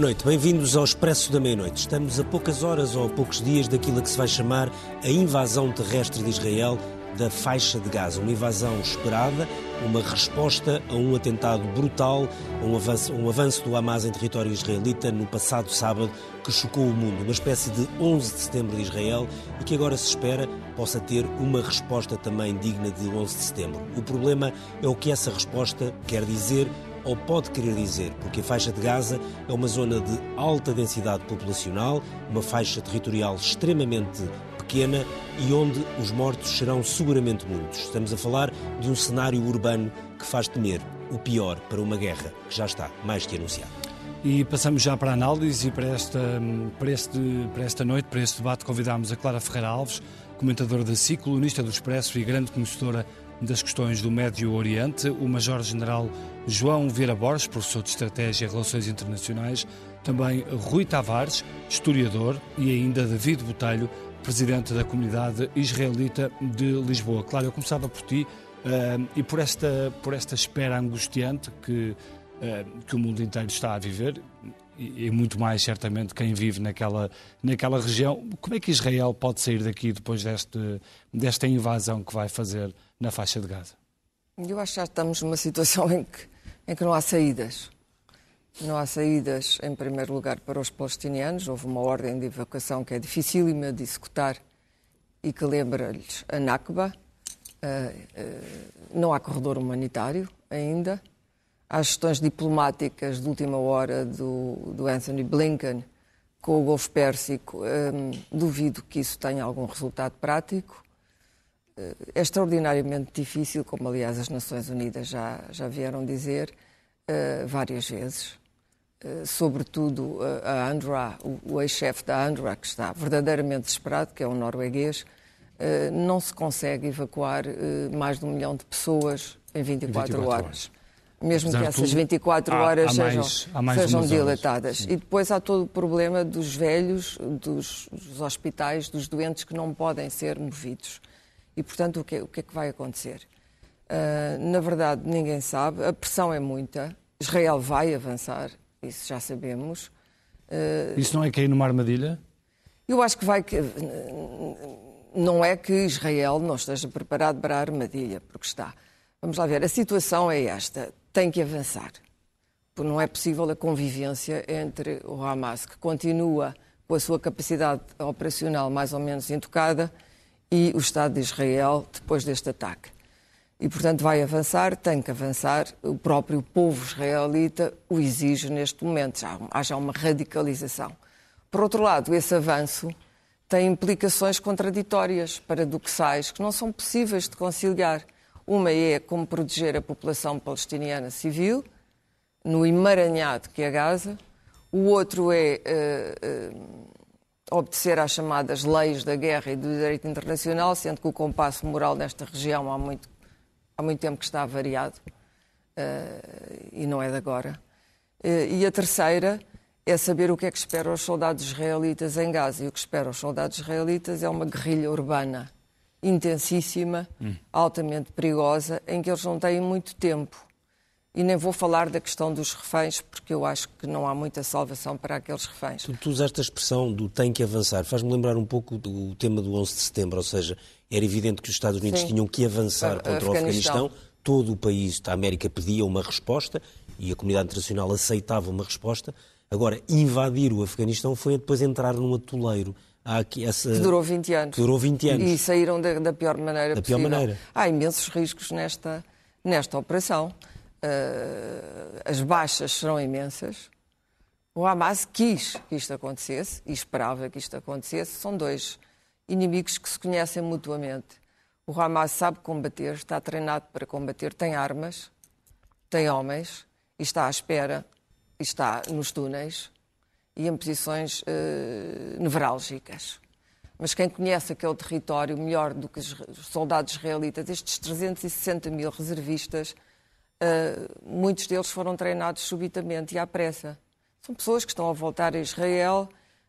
Boa noite, bem-vindos ao Expresso da Meia-Noite. Estamos a poucas horas ou a poucos dias daquilo que se vai chamar a invasão terrestre de Israel da faixa de Gaza. Uma invasão esperada, uma resposta a um atentado brutal, a um avanço, um avanço do Hamas em território israelita no passado sábado que chocou o mundo. Uma espécie de 11 de setembro de Israel e que agora se espera possa ter uma resposta também digna de 11 de setembro. O problema é o que essa resposta quer dizer ou pode querer dizer, porque a faixa de Gaza é uma zona de alta densidade populacional, uma faixa territorial extremamente pequena e onde os mortos serão seguramente muitos. Estamos a falar de um cenário urbano que faz temer o pior para uma guerra que já está mais que anunciada. E passamos já para a análise e para esta, para, este, para esta noite, para este debate, convidámos a Clara Ferreira Alves, comentadora da SIC, colunista do Expresso e grande conhecedora das questões do Médio Oriente, o Major-General João Vieira Borges, professor de Estratégia e Relações Internacionais, também Rui Tavares, historiador, e ainda David Botelho, presidente da comunidade israelita de Lisboa. Claro, eu começava por ti uh, e por esta, por esta espera angustiante que, uh, que o mundo inteiro está a viver, e, muito mais certamente quem vive naquela, naquela região. Como é que Israel pode sair daqui depois deste, desta invasão que vai fazer na faixa de Gaza? Eu acho que já estamos numa situação em que, em que não há saídas. Não há saídas, em primeiro lugar, para os palestinianos. Houve uma ordem de evacuação que é dificílima de executar e que lembra-lhes a Nakba. Uh, uh, não há corredor humanitário ainda. Há gestões diplomáticas de última hora do, do Anthony Blinken com o Golfo Pérsico. Um, duvido que isso tenha algum resultado prático é extraordinariamente difícil, como aliás as Nações Unidas já, já vieram dizer uh, várias vezes. Uh, sobretudo uh, a Andra, o, o ex-chefe da Andra, que está verdadeiramente desesperado, que é um norueguês, não se consegue evacuar mais de um milhão de pessoas em 24, 24 horas. horas. Mesmo Apesar que essas 24 há, horas há mais, sejam, sejam dilatadas. E depois há todo o problema dos velhos, dos, dos hospitais, dos doentes que não podem ser movidos. E, portanto, o que, o que é que vai acontecer? Uh, na verdade, ninguém sabe. A pressão é muita. Israel vai avançar, isso já sabemos. Uh, isso não é cair numa armadilha? Eu acho que vai. Não é que Israel não esteja preparado para a armadilha, porque está. Vamos lá ver, a situação é esta: tem que avançar. Porque não é possível a convivência entre o Hamas, que continua com a sua capacidade operacional mais ou menos intocada, e o Estado de Israel depois deste ataque. E, portanto, vai avançar, tem que avançar. O próprio povo israelita o exige neste momento. Já haja uma radicalização. Por outro lado, esse avanço tem implicações contraditórias, paradoxais, que não são possíveis de conciliar. Uma é como proteger a população palestiniana civil, no emaranhado que é Gaza. O outro é uh, uh, obedecer às chamadas leis da guerra e do direito internacional, sendo que o compasso moral nesta região há muito, há muito tempo que está variado uh, e não é de agora. E a terceira é saber o que é que espera os soldados israelitas em Gaza. E o que espera os soldados israelitas é uma guerrilha urbana intensíssima, hum. altamente perigosa, em que eles não têm muito tempo e nem vou falar da questão dos reféns, porque eu acho que não há muita salvação para aqueles reféns. Tu, tu usaste a expressão do tem que avançar. Faz-me lembrar um pouco do tema do 11 de setembro, ou seja, era evidente que os Estados Unidos Sim. tinham que avançar contra Afeganistão. o Afeganistão. Todo o país da América pedia uma resposta e a comunidade internacional aceitava uma resposta. Agora, invadir o Afeganistão foi depois entrar num atoleiro. Há aqui essa... Que durou 20 anos. Que durou 20 anos. E saíram da, da pior maneira da possível. pior maneira. Há imensos riscos nesta, nesta operação. Uh, as baixas serão imensas. O Hamas quis que isto acontecesse e esperava que isto acontecesse. São dois inimigos que se conhecem mutuamente. O Hamas sabe combater, está treinado para combater, tem armas, tem homens e está à espera, e está nos túneis e em posições uh, nevrálgicas. Mas quem conhece aquele território melhor do que os soldados israelitas, estes 360 mil reservistas, uh, muitos deles foram treinados subitamente e à pressa. São pessoas que estão a voltar a Israel,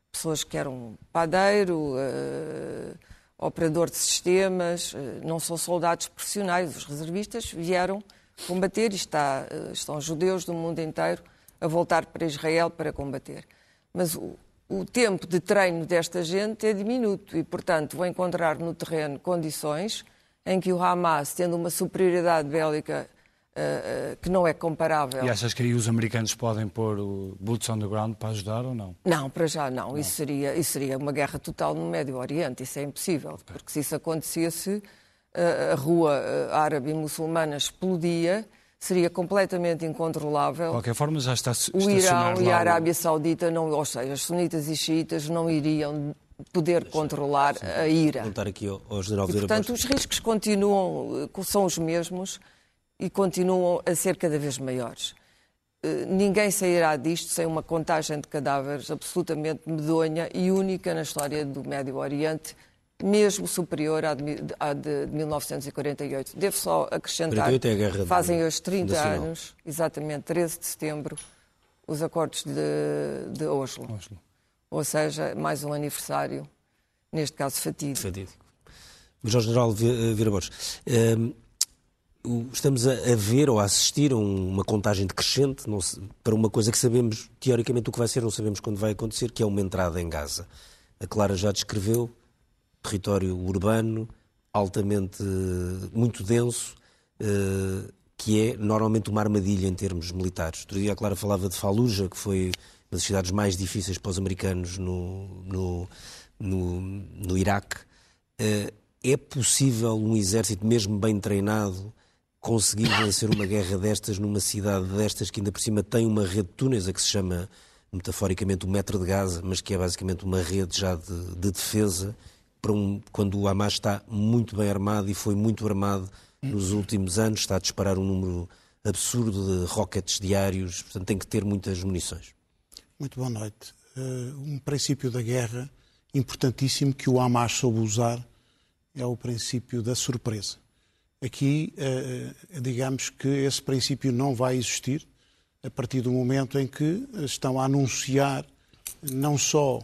pessoas que eram padeiro, uh, operador de sistemas, não são soldados profissionais. Os reservistas vieram combater e está, estão judeus do mundo inteiro a voltar para Israel para combater. Mas o, o tempo de treino desta gente é diminuto e, portanto, vão encontrar no terreno condições em que o Hamas, tendo uma superioridade bélica uh, uh, que não é comparável. E achas que aí os americanos podem pôr o boots on the ground para ajudar ou não? Não, para já não. não. Isso, seria, isso seria uma guerra total no Médio Oriente. Isso é impossível. Okay. Porque se isso acontecesse, uh, a rua árabe e muçulmana explodia seria completamente incontrolável. De qualquer forma, já está O Irão e a Arábia Saudita, não, ou seja, os sunitas e xiitas não iriam poder controlar sim, a ira. Contar aqui ao, ao general e, portanto, os riscos continuam, eh, são os mesmos e continuam a ser cada vez maiores. Eh, ninguém sairá disto sem uma contagem de cadáveres absolutamente medonha e única na história do Médio Oriente, mesmo superior à de, à de 1948. Devo só acrescentar, é fazem hoje 30 nacional. anos, exatamente 13 de setembro, os acordos de, de Oslo. Oslo. Ou seja, mais um aniversário, neste caso fatídico. Fatídico. Jorge General Vira Borges, ehm, estamos a, ver ou a assistir a uma contagem decrescente para uma coisa que sabemos, teoricamente, o que vai ser, não sabemos quando vai acontecer, que é uma entrada em Gaza. A Clara já descreveu, território urbano, altamente muito denso, eh, que é normalmente uma armadilha em termos militares. Outro dia a Clara falava de Fallujah, que foi uma das cidades mais difíceis para os americanos no, no, no, no Iraque. Eh, é possível um exército, mesmo bem treinado, conseguir vencer uma guerra destas numa cidade destas que ainda por cima tem uma rede de túneis, a que se chama metaforicamente o metro de Gaza, mas que é basicamente uma rede já de, de defesa para um, quando o Hamas está muito bem armado e foi muito armado nos últimos anos, está a disparar um número absurdo de rockets diários, portanto tem que ter muitas munições. Muito boa noite. Uh, um princípio da guerra importantíssimo que o Hamas soube usar é o princípio da surpresa. Aqui, uh, digamos que esse princípio não vai existir a partir do momento em que estão a anunciar não só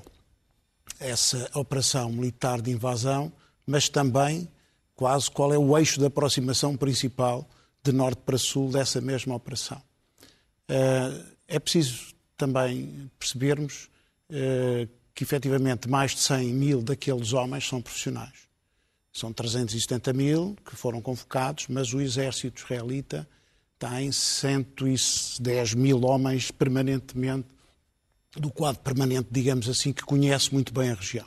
essa operação militar de invasão, mas também quase qual é o eixo de aproximação principal de norte para sul dessa mesma operação. Eh, é preciso também percebermos eh, que efetivamente mais de 100 mil daqueles homens são profissionais. São 370 mil que foram convocados, mas o exército israelita tem 110 mil homens permanentemente do quadro permanente, digamos assim, que conhece muito bem a região.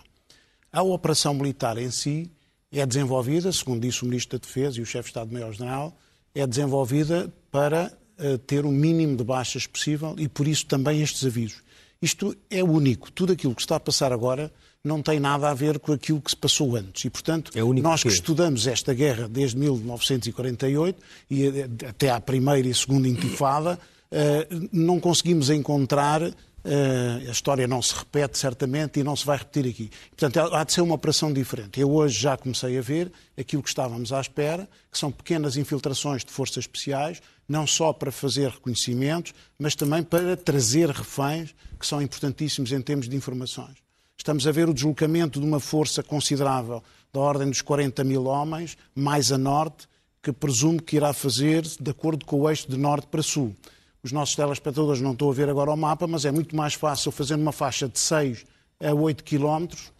A operação militar em si é desenvolvida, segundo disse o Ministro da Defesa e o Chefe de Estado-Maior-General, é desenvolvida para uh, ter o mínimo de baixas possível e por isso também estes avisos. Isto é único. Tudo aquilo que está a passar agora não tem nada a ver com aquilo que se passou antes. E, portanto, é nós que estudamos esta guerra desde 1948 e eh, até à primeira e segunda intifada, uh, não conseguimos encontrar Uh, a história não se repete certamente e não se vai repetir aqui. Portanto, há de ser uma operação diferente. Eu hoje já comecei a ver aquilo que estávamos à espera, que são pequenas infiltrações de forças especiais, não só para fazer reconhecimentos, mas também para trazer reféns, que são importantíssimos em termos de informações. Estamos a ver o deslocamento de uma força considerável, da ordem dos 40 mil homens, mais a norte, que presumo que irá fazer de acordo com o eixo de norte para sul. Os nossos telespectadores não estão a ver agora o mapa, mas é muito mais fácil fazer uma faixa de 6 a 8 quilómetros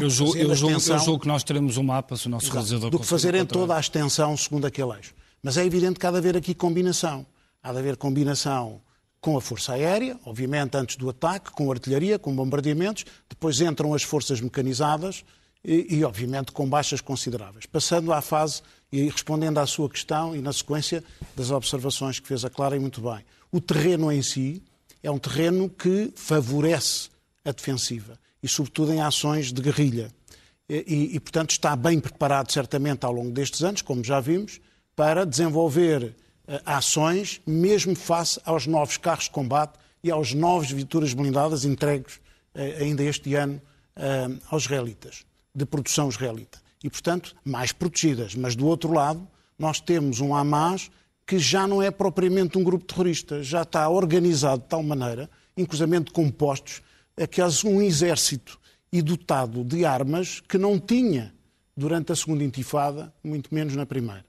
eu julgo, eu, julgo, eu julgo, que nós teremos um mapa, se o nosso Do que fazer em toda a extensão segundo aquele eixo. Mas é evidente que há de haver aqui combinação. Há de haver combinação com a Força Aérea, obviamente antes do ataque, com artilharia, com bombardeamentos, depois entram as forças mecanizadas e, e obviamente, com baixas consideráveis. Passando à fase e respondendo à sua questão e na sequência das observações que fez a Clara e muito bem. O terreno em si é um terreno que favorece a defensiva e, sobretudo, em ações de guerrilha. e, e, portanto, está bem preparado, certamente, ao longo destes anos, como já vimos, para desenvolver uh, ações, mesmo face aos novos carros de combate e aos novos viaturas blindadas entregues uh, ainda este ano uh, aos israelitas, de produção israelita. E, portanto, mais protegidas. Mas, do outro lado, nós temos um Hamas que já não é propriamente um grupo terrorista, já está organizado de tal maneira, de compostos, a que um exército e dotado de armas que não tinha durante a segunda intifada, muito menos na primeira.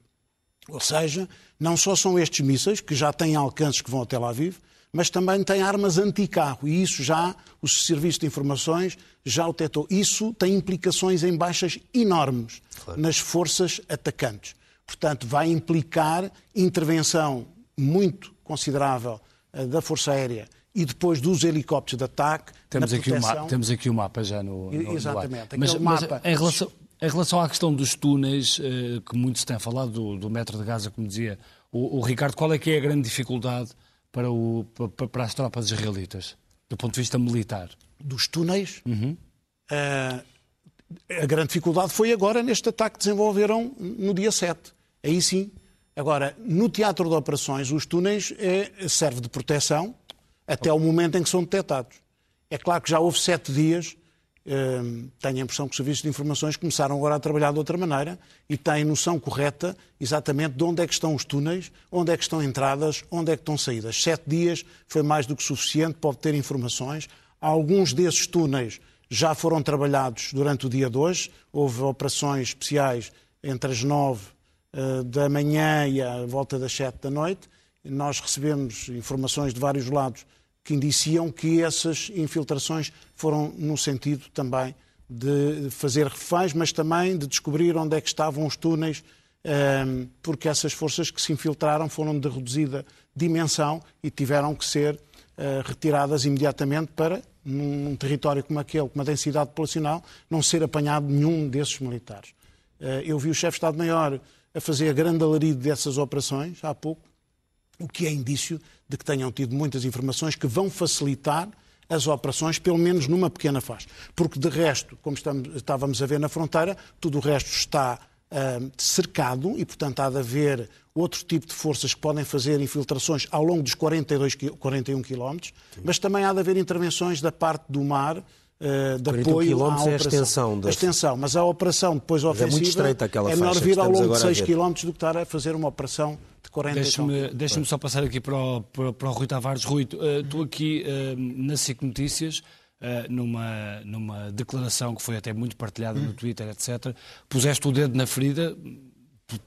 Ou seja, não só são estes mísseis, que já têm alcances que vão até Tel Aviv, mas também têm armas anti-carro. E isso já, os serviços de informações já o tetou. Isso tem implicações em baixas enormes claro. nas forças atacantes. Portanto, vai implicar intervenção muito considerável uh, da Força Aérea e depois dos helicópteros de ataque. Temos, aqui, o mapa, temos aqui o mapa já no. no Exatamente. No mas, mapa... mas em, relação, em relação à questão dos túneis, uh, que muito se tem falado, do, do metro de Gaza, como dizia o, o, Ricardo, qual é que é a grande dificuldade para, o, para, para, as tropas israelitas, do ponto de vista militar? Dos túneis? Uhum. Uh, a grande dificuldade foi agora neste ataque que desenvolveram no dia 7. Aí sim. Agora, no teatro de operações, os túneis é, serve de proteção até o momento em que são detectados. É claro que já houve sete dias, tenho a impressão que os serviços de informações começaram agora a trabalhar de outra maneira e têm noção correta exatamente de onde é que estão os túneis, onde é que estão entradas, onde é que estão saídas. Sete dias foi mais do que suficiente para obter informações. Alguns desses túneis já foram trabalhados durante o dia de hoje. Houve operações especiais entre as nove uh, da manhã e a volta das sete da noite. Nós recebemos informações de vários lados que indiciam que essas infiltrações foram no sentido também de fazer reféns, mas também de descobrir onde é que estavam os túneis, eh, porque essas forças que se infiltraram foram de reduzida dimensão e tiveram que ser eh, retiradas imediatamente para num território como aquele, com uma densidade populacional, não ser apanhado nenhum desses militares. Eh, eu vi o chefe de Estado-Maior a fazer grande alarido dessas operações há pouco, o que é indício de que tenham tido muitas informações que vão facilitar as operações, pelo menos numa pequena fase. Porque, de resto, como estamos, estávamos a ver na fronteira, tudo o resto está uh, cercado e, portanto, há de haver outro tipo de forças que podem fazer infiltrações ao longo dos 42, 41 quilómetros, mas também há de haver intervenções da parte do mar uh, de apoio à operação. É a extensão, da... a extensão, mas a operação depois ofensiva é, muito estreita aquela é melhor vir ao longo de 6 km do que estar a fazer uma operação de 40 Deixa-me deixa só passar aqui para o, para, para o Rui Tavares. Rui, uh, tu aqui uh, na SIC Notícias Uh, numa, numa declaração que foi até muito partilhada no Twitter, etc., puseste o dedo na ferida,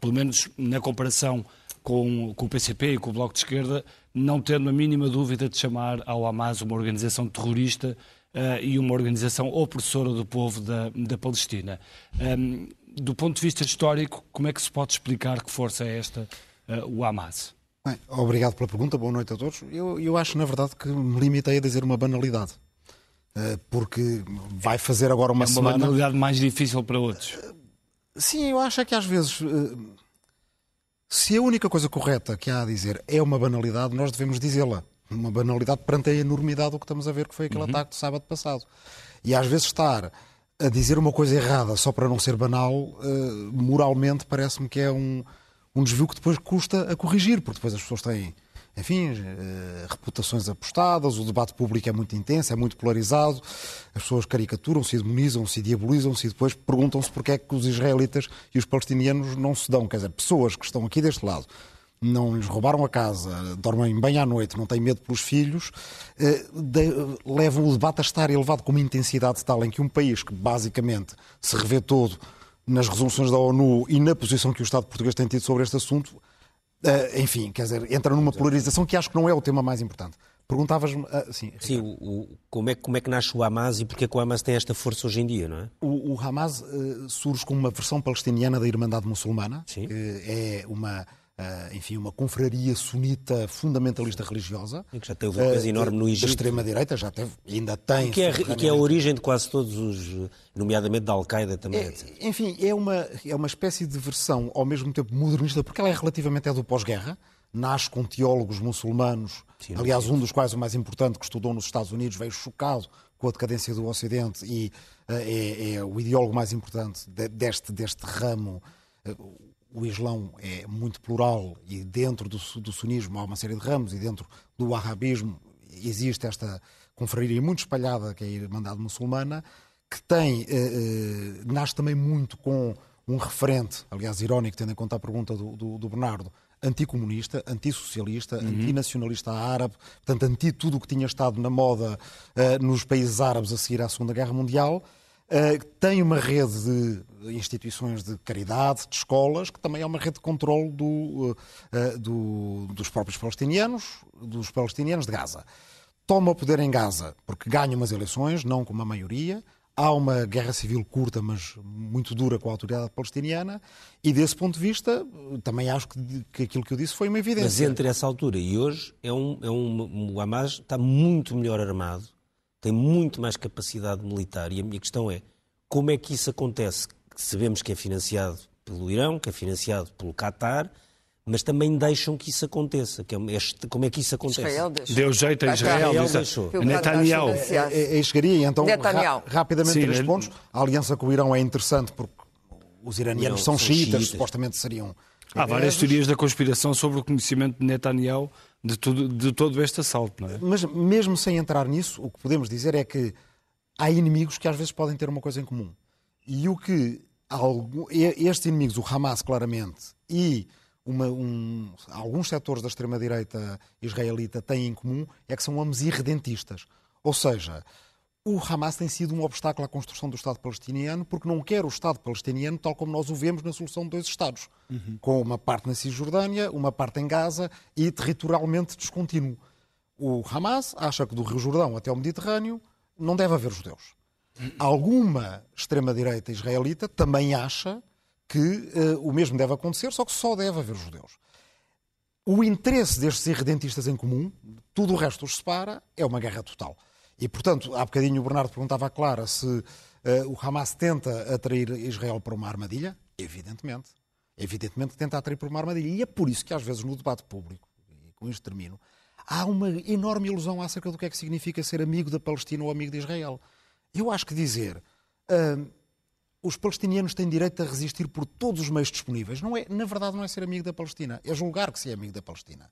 pelo menos na comparação com, com o PCP e com o Bloco de Esquerda, não tendo a mínima dúvida de chamar ao Hamas uma organização terrorista uh, e uma organização opressora do povo da, da Palestina. Um, do ponto de vista histórico, como é que se pode explicar que força é esta, uh, o Hamas? Bem, obrigado pela pergunta, boa noite a todos. Eu, eu acho, na verdade, que me limitei a dizer uma banalidade. Porque vai fazer agora uma, é uma semana. Uma banalidade mais difícil para outros. Sim, eu acho é que às vezes se a única coisa correta que há a dizer é uma banalidade, nós devemos dizê-la. Uma banalidade perante a enormidade do que estamos a ver, que foi aquele uhum. ataque de sábado passado. E às vezes estar a dizer uma coisa errada só para não ser banal, uh, moralmente parece-me que é um, um desvio que depois custa a corrigir, porque depois as pessoas têm enfim, eh, reputações apostadas, o debate público é muito intenso, é muito polarizado, as pessoas caricaturam-se, demonizam-se, diabolizam-se e depois perguntam-se porque é que os israelitas e os palestinianos não se dão. Quer dizer, pessoas que estão aqui deste lado, não lhes roubaram a casa, dormem bem à noite, não têm medo pelos filhos, eh, levam o debate a estar elevado com uma intensidade tal em que um país que basicamente se revê todo nas resoluções da ONU e na posição que o Estado português tem tido sobre este assunto, Uh, enfim, quer dizer, entra numa polarização que acho que não é o tema mais importante. Perguntavas-me. Uh, sim, o, o, como, é, como é que nasce o Hamas e porque é que o Hamas tem esta força hoje em dia, não é? O, o Hamas uh, surge como uma versão palestiniana da Irmandade Muçulmana. Sim. é uma enfim, uma confraria sunita fundamentalista religiosa. E que já teve um peso uh, enorme no Egito. Da extrema-direita, já teve, ainda tem. E que, é, e que é a origem de quase todos os, nomeadamente da Al-Qaeda também, é. Enfim, é uma, é uma espécie de versão, ao mesmo tempo modernista, porque ela é relativamente é do pós-guerra, nasce com teólogos muçulmanos, sim, aliás, sim. um dos quais o mais importante, que estudou nos Estados Unidos, veio chocado com a decadência do Ocidente e é, é, o ideólogo mais importante deste, deste ramo. O Islão é muito plural e dentro do, do sunismo há uma série de ramos e dentro do arabismo existe esta confraria muito espalhada que é a Irmandade Muçulmana, que tem, eh, eh, nasce também muito com um referente, aliás irónico, tendo em conta a pergunta do, do, do Bernardo, anticomunista, antissocialista, uhum. antinacionalista árabe, portanto, anti tudo o que tinha estado na moda uh, nos países árabes a seguir à Segunda Guerra Mundial. Uh, tem uma rede de instituições de caridade, de escolas, que também é uma rede de controle do, uh, do, dos próprios palestinianos, dos palestinianos de Gaza. Toma o poder em Gaza porque ganha umas eleições, não com uma maioria, Há uma guerra civil curta, mas muito dura com a autoridade palestiniana, e desse ponto de vista, também acho que, que aquilo que eu disse foi uma evidência. Mas entre essa altura e hoje, é um, é um, o Hamas está muito melhor armado, tem muito mais capacidade militar, e a minha questão é, como é que isso acontece? Sabemos que é financiado pelo Irão, que é financiado pelo Qatar, mas também deixam que isso aconteça. Que é, como é que isso acontece? Israel deixou. Deu jeito a Israel. Israel deixou. Netanyahu. É, é, chegaria, então, ra rapidamente, Sim, três pontos. A aliança com o Irão é interessante porque os iranianos são, são xiitas, xiitas, supostamente seriam... Há várias teorias da conspiração sobre o conhecimento de Netanyahu de, tudo, de todo este assalto, não é? Mas mesmo sem entrar nisso, o que podemos dizer é que há inimigos que às vezes podem ter uma coisa em comum. E o que estes inimigos, o Hamas claramente, e uma, um, alguns setores da extrema-direita israelita têm em comum é que são ambos irredentistas. Ou seja, o Hamas tem sido um obstáculo à construção do Estado palestiniano porque não quer o Estado palestiniano tal como nós o vemos na solução de dois Estados, uhum. com uma parte na Cisjordânia, uma parte em Gaza e territorialmente descontínuo. O Hamas acha que do Rio Jordão até o Mediterrâneo não deve haver judeus. Alguma extrema-direita israelita também acha que uh, o mesmo deve acontecer, só que só deve haver judeus. O interesse destes irredentistas em comum, tudo o resto os separa, é uma guerra total. E, portanto, há bocadinho o Bernardo perguntava a Clara se uh, o Hamas tenta atrair Israel para uma armadilha. Evidentemente. Evidentemente que tenta atrair para uma armadilha. E é por isso que, às vezes, no debate público, e com isto termino, há uma enorme ilusão acerca do que é que significa ser amigo da Palestina ou amigo de Israel. Eu acho que dizer. Uh, os palestinianos têm direito a resistir por todos os meios disponíveis. Não é, na verdade, não é ser amigo da Palestina, é julgar que se é amigo da Palestina.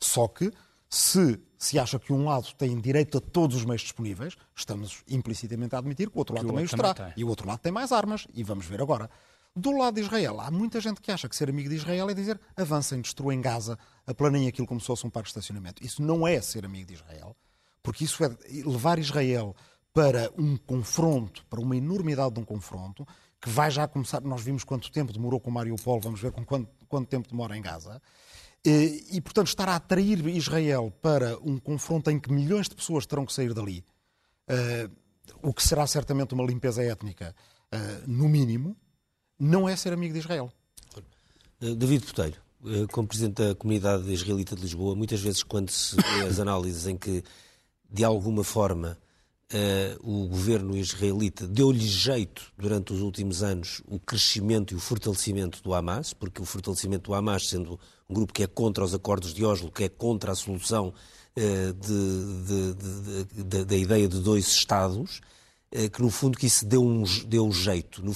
Só que, se se acha que um lado tem direito a todos os meios disponíveis, estamos implicitamente a admitir que o outro lado que também os terá. E o outro lado tem mais armas, e vamos ver agora. Do lado de Israel, há muita gente que acha que ser amigo de Israel é dizer avancem, destruem Gaza, aplanem aquilo como se fosse um parque de estacionamento. Isso não é ser amigo de Israel, porque isso é levar Israel para um confronto, para uma enormidade de um confronto, que vai já começar. Nós vimos quanto tempo demorou com Mariupol, vamos ver com quanto, quanto tempo demora em Gaza. E, e, portanto, estar a atrair Israel para um confronto em que milhões de pessoas terão que sair dali, uh, o que será certamente uma limpeza étnica, uh, no mínimo, não é ser amigo de Israel. Eh, David Botelho, como Presidente da Comunidade Israelita de Lisboa, muitas vezes, quando se vê as análises em que, de alguma forma, Uh, o governo israelita deu-lhe jeito durante os últimos anos o crescimento e o fortalecimento do Hamas, porque o fortalecimento do Hamas, sendo um grupo que é contra os acordos de Oslo, que é contra a solução uh, de, de, de, da ideia de dois Estados, uh, que no fundo que isso deu, um, deu jeito. No,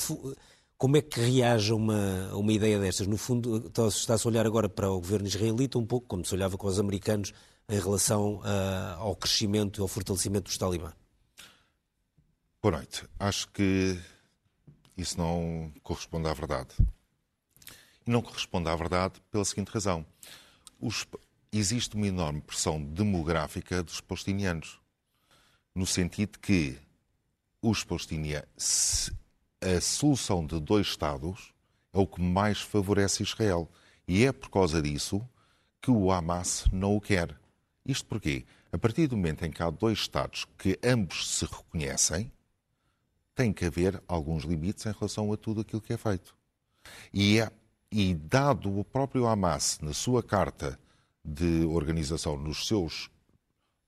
como é que reage a uma, uma ideia destas? No fundo, está-se a olhar agora para o governo israelita um pouco como se olhava com os americanos em relação ao crescimento e ao fortalecimento dos talibã. Boa noite. Acho que isso não corresponde à verdade. E não corresponde à verdade pela seguinte razão. Os, existe uma enorme pressão demográfica dos palestinianos, no sentido que os palestinianos, a solução de dois Estados é o que mais favorece Israel. E é por causa disso que o Hamas não o quer. Isto porquê? A partir do momento em que há dois Estados que ambos se reconhecem, tem que haver alguns limites em relação a tudo aquilo que é feito. E, é, e dado o próprio Hamas, na sua carta de organização, nos seus,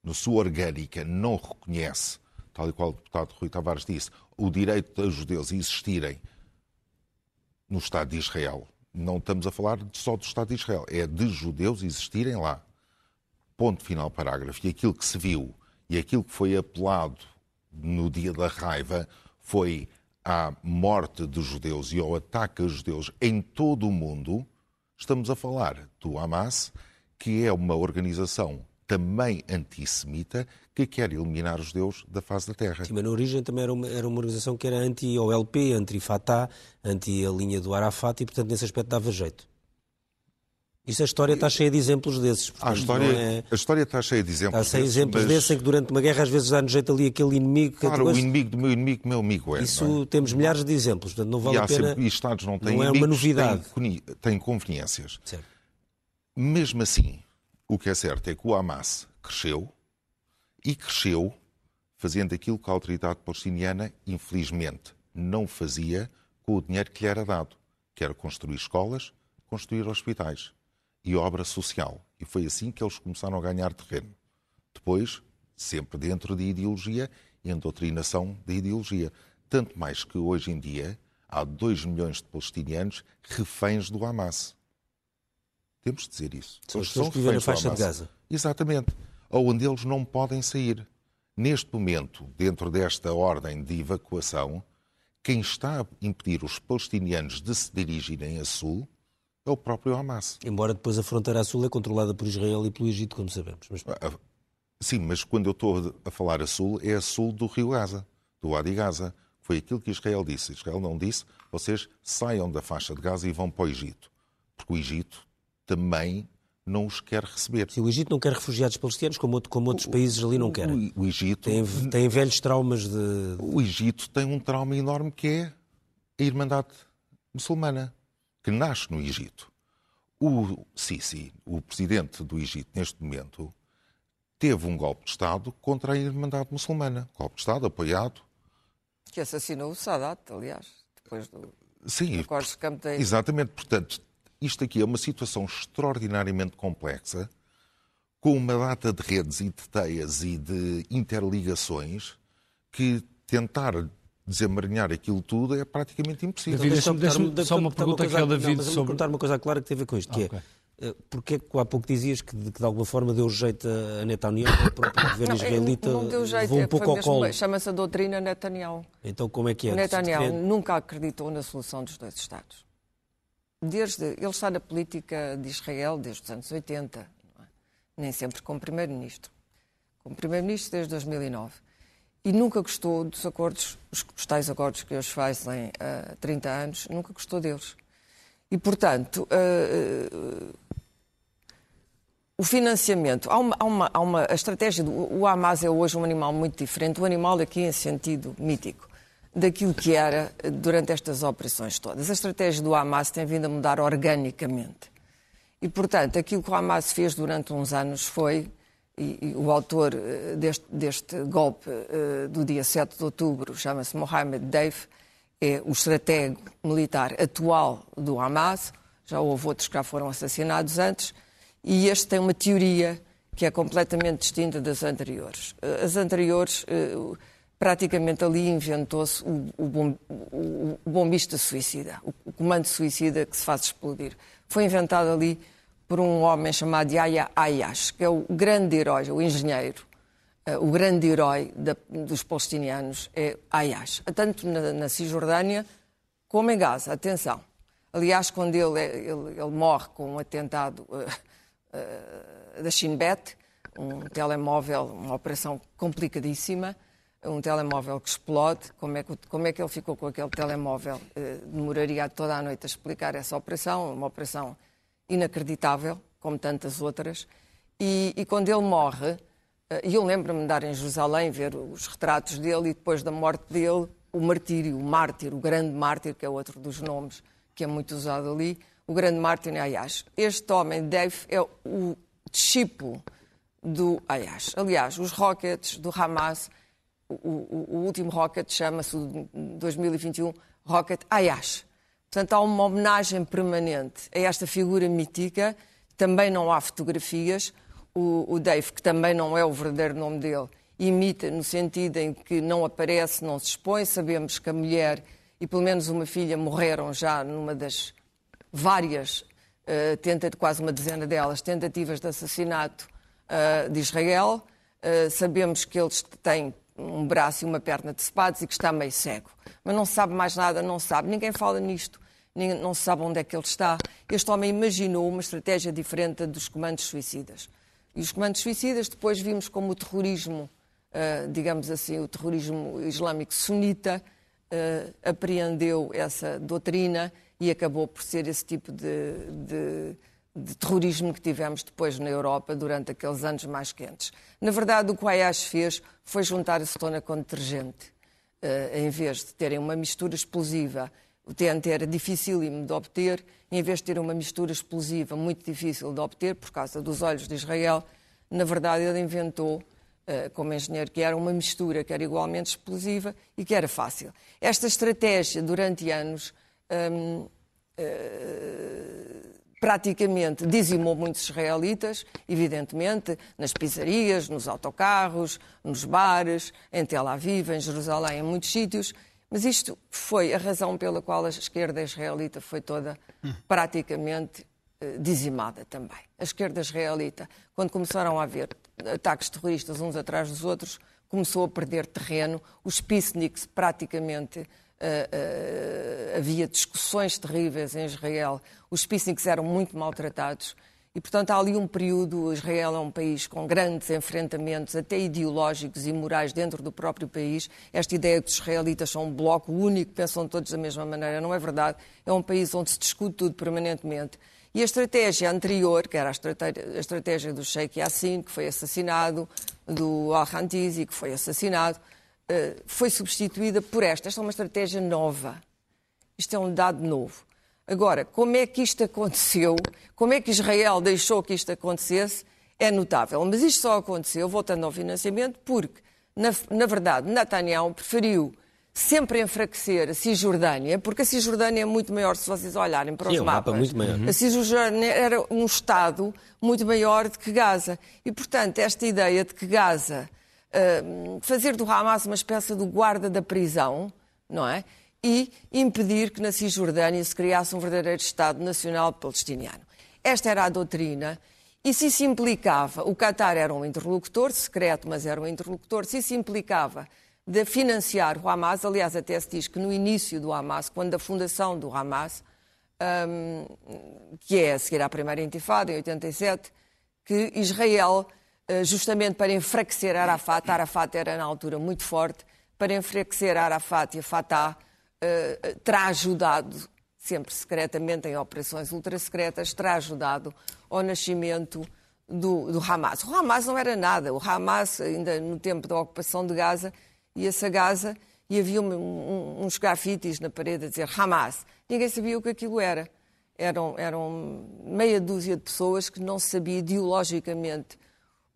na sua orgânica, não reconhece, tal e qual o deputado Rui Tavares disse, o direito dos judeus a existirem no Estado de Israel. Não estamos a falar só do Estado de Israel, é de judeus existirem lá. Ponto final, parágrafo. E aquilo que se viu e aquilo que foi apelado no dia da raiva foi à morte dos judeus e ao ataque a judeus em todo o mundo, estamos a falar do Hamas, que é uma organização também antissemita que quer eliminar os judeus da face da terra. Sim, mas na origem também era uma, era uma organização que era anti-OLP, anti-Fatah, anti a linha do Arafat e, portanto, nesse aspecto dava jeito. Isso a história está cheia de exemplos desses. Portanto, a, história, é... a história está cheia de exemplos Está cheia de exemplos mas... desses em que durante uma guerra às vezes dá-nos jeito ali aquele inimigo... Que claro, o inimigo do meu inimigo, meu amigo é. Isso é? temos milhares de exemplos, portanto não vale e a pena... Sempre, e Estados não têm não é uma novidade. Têm, têm conveniências. Certo. Mesmo assim, o que é certo é que o Hamas cresceu e cresceu fazendo aquilo que a autoridade palestiniana, infelizmente, não fazia com o dinheiro que lhe era dado, que era construir escolas, construir hospitais e obra social. E foi assim que eles começaram a ganhar terreno. Depois, sempre dentro de ideologia e em doutrinação de ideologia. Tanto mais que hoje em dia há 2 milhões de palestinianos reféns do Hamas. Temos de dizer isso. São as pessoas que vivem na faixa de Gaza. Exatamente. Onde eles não podem sair. Neste momento, dentro desta ordem de evacuação, quem está a impedir os palestinianos de se dirigirem a sul é o próprio Hamas. Embora depois a fronteira a sul é controlada por Israel e pelo Egito, como sabemos. Mas... Sim, mas quando eu estou a falar a sul, é a sul do rio Gaza, do Wadi Gaza. Foi aquilo que Israel disse. Israel não disse, vocês saiam da faixa de Gaza e vão para o Egito. Porque o Egito também não os quer receber. Sim, o Egito não quer refugiados palestinos, como, outro, como outros o, países ali não querem. O, o Egito... Tem, tem, velhos traumas de... O Egito tem um trauma enorme que é a Irmandade Muçulmana que nasce no Egito. O Sisi, o presidente do Egito neste momento, teve um golpe de Estado contra a Irmandade Muçulmana. Golpe de Estado apoiado. Que assassinou o Sadat, aliás, depois do Sim. Exatamente. Portanto, isto aqui é uma situação extraordinariamente complexa, com uma data de redes e de teias e de interligações que tentar desemaranhar aquilo tudo é praticamente impossível. David, deixa-me deixa só uma pergunta aqui ao David não, sobre... perguntar uma coisa clara que tem a ver com isto, que ah, é eh, porque é que há pouco dizias que de, que de alguma forma deu jeito a Netanyahu, o próprio governo é, israelita não deu jeito, um pouco ao colo. Chama-se a doutrina Netanyahu. Então como é que é? O Netanyahu nunca acreditou na solução dos dois Estados. Desde, ele está na política de Israel desde os anos 80, é? nem sempre como primeiro-ministro. Como primeiro-ministro desde 2009 e nunca gostou dos acordos, os, os tais acordos que eles fazem há 30 anos, nunca gostou deles. E, portanto, uh, uh, o financiamento, há uma, há uma, há uma a estratégia, do, o Hamas é hoje um animal muito diferente, o animal aqui em sentido mítico, daquilo que era durante estas operações todas. A estratégia do Hamas tem vindo a mudar organicamente. E, portanto, aquilo que o Hamas fez durante uns anos foi e, e, o autor eh, deste, deste golpe uh, do dia 7 de outubro chama-se Mohamed Deif, é o estratego militar atual do Hamas, já houve outros que já foram assassinados antes, e este tem uma teoria que é completamente distinta das anteriores. Uh, as anteriores, praticamente ali inventou-se o, bom, o, bombista suicida, o comando suicida que se faz explodir. Foi inventado ali por um homem chamado Yahya Ayash, que é o grande herói, o engenheiro, uh, o grande herói da, dos palestinianos é Ayash, tanto na, na, Cisjordânia como em Gaza. Atenção. Aliás, quando ele, é, ele, ele morre com um atentado uh, uh, da Shin Bet, um telemóvel, uma operação complicadíssima, um telemóvel que explode. Como é que, como é que ele ficou com aquele telemóvel? demoraria toda a noite a explicar essa operação, uma operação inacreditável, como tantas outras. E, e quando ele morre, eh, e eu lembro-me de andar em Jerusalém, ver os retratos dele e depois da morte dele, o martírio, o mártir, o grande mártir, que é outro dos nomes que é muito usado ali, o grande mártir é Ayash. Este homem, Dave, é o discípulo do Ayash. Aliás, os rockets do Hamas, o, o, o último rocket chama-se, 2021, Rocket Ayash. Portanto, há uma homenagem permanente a esta figura mítica. Também não há fotografias. O, o Dave, que também não é o verdadeiro nome dele, imita no sentido em que não aparece, não se expõe. Sabemos que a mulher e pelo menos uma filha morreram já numa das várias, uh, tenta, quase uma dezena delas, tentativas de assassinato uh, de Israel. Uh, sabemos que eles têm um braço e uma perna decepados e que está meio cego. Mas não sabe mais nada, não sabe. Ninguém fala nisto, não se sabe onde é que ele está. Este homem imaginou uma estratégia diferente dos comandos suicidas. E os comandos suicidas depois vimos como o terrorismo, uh, digamos assim, o terrorismo islâmico sunita uh, apreendeu essa doutrina e acabou por ser esse tipo de, de de terrorismo que tivemos depois na Europa durante aqueles anos mais quentes. Na verdade, o que o Ayash fez foi juntar acetona com detergente. Uh, em vez de terem uma mistura explosiva, o TNT era dificílimo de obter, e em vez de ter uma mistura explosiva muito difícil de obter, por causa dos olhos de Israel, na verdade ele inventou, uh, como engenheiro que era, uma mistura que era igualmente explosiva e que era fácil. Esta estratégia, durante anos, um, uh, praticamente dizimou muitos israelitas, evidentemente, nas pizzarias, nos autocarros, nos bares, em Tel Aviv, em Jerusalém, em muitos sítios. Mas isto foi a razão pela qual a esquerda israelita foi toda praticamente eh, dizimada também. A esquerda israelita, quando começaram a haver ataques terroristas uns atrás dos outros, começou a perder terreno. Os peaceniks praticamente uh, havia discussões terríveis em Israel, os peaceniks eram muito maltratados. E, portanto, há ali um período. Israel é um país com grandes enfrentamentos, até ideológicos e morais, dentro do próprio país. Esta ideia de que os israelitas são um bloco único, pensam todos da mesma maneira, não é verdade. É um país onde se discute tudo permanentemente. E a estratégia anterior, que era a estratégia, do Sheikh Yassin, que foi assassinado, do Al-Hantizi, que foi assassinado, foi substituída por esta. Esta é uma estratégia nova. Isto é um dado novo. Agora, como é que isto aconteceu? Como é que Israel deixou que isto acontecesse? É notável. Mas isto só aconteceu, voltando ao financiamento, porque, na, na verdade, Netanyahu preferiu sempre enfraquecer a Cisjordânia, porque a Cisjordânia é muito maior se vocês olharem para os Sim, mapas. Um mapa muito maior. A Cisjordânia era um Estado muito maior do que Gaza. E, portanto, esta ideia de que Gaza fazer do Hamas uma espécie do guarda da prisão, não é? E impedir que na Cisjordânia se criasse um verdadeiro Estado Nacional Palestiniano. Esta era a doutrina. E se isso implicava, o Qatar era um interlocutor secreto, mas era um interlocutor, se isso implicava de financiar o Hamas, aliás, até se diz que no início do Hamas, quando a fundação do Hamas, um, que é a seguir à primeira intifada, em 87, que Israel justamente para enfraquecer Arafat. Arafat era, na altura, muito forte. Para enfraquecer Arafat e a Fatah, uh, terá ajudado, sempre secretamente, em operações ultra-secretas, terá ajudado ao nascimento do, do, Hamas. O Hamas não era nada. O Hamas, ainda no tempo da ocupação de Gaza, ia-se a Gaza e havia um, um, uns grafites na parede a dizer Hamas. Ninguém sabia o que aquilo era. Eram, eram meia dúzia de pessoas que não se sabia ideologicamente